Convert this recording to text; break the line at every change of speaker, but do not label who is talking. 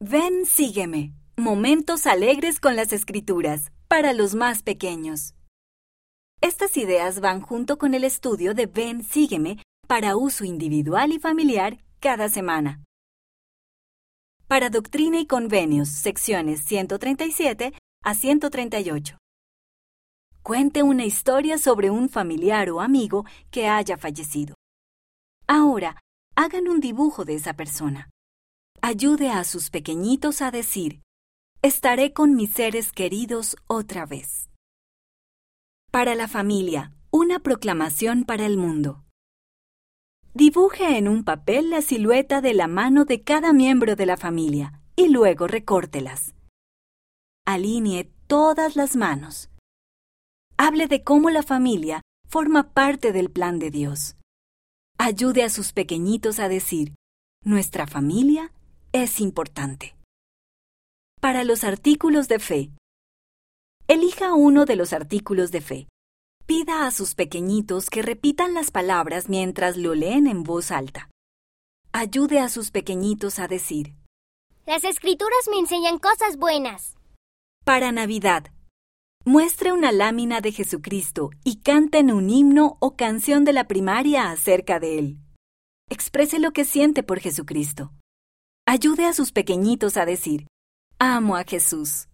Ven, sígueme. Momentos alegres con las escrituras para los más pequeños. Estas ideas van junto con el estudio de Ven, sígueme para uso individual y familiar cada semana. Para Doctrina y Convenios, secciones 137 a 138. Cuente una historia sobre un familiar o amigo que haya fallecido. Ahora, hagan un dibujo de esa persona. Ayude a sus pequeñitos a decir, estaré con mis seres queridos otra vez. Para la familia, una proclamación para el mundo. Dibuje en un papel la silueta de la mano de cada miembro de la familia y luego recórtelas. Alinee todas las manos. Hable de cómo la familia forma parte del plan de Dios. Ayude a sus pequeñitos a decir, nuestra familia es importante. Para los artículos de fe. Elija uno de los artículos de fe. Pida a sus pequeñitos que repitan las palabras mientras lo leen en voz alta. Ayude a sus pequeñitos a decir.
Las escrituras me enseñan cosas buenas.
Para Navidad. Muestre una lámina de Jesucristo y canten un himno o canción de la primaria acerca de él. Exprese lo que siente por Jesucristo. Ayude a sus pequeñitos a decir, amo a Jesús.